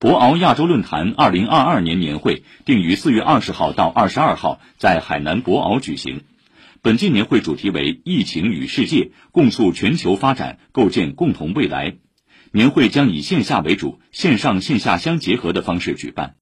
博鳌亚洲论坛二零二二年年会定于四月二十号到二十二号在海南博鳌举行。本届年会主题为疫情与世界共促全球发展构建共同未来年会将以线下为主线上线下相结合的方式举办。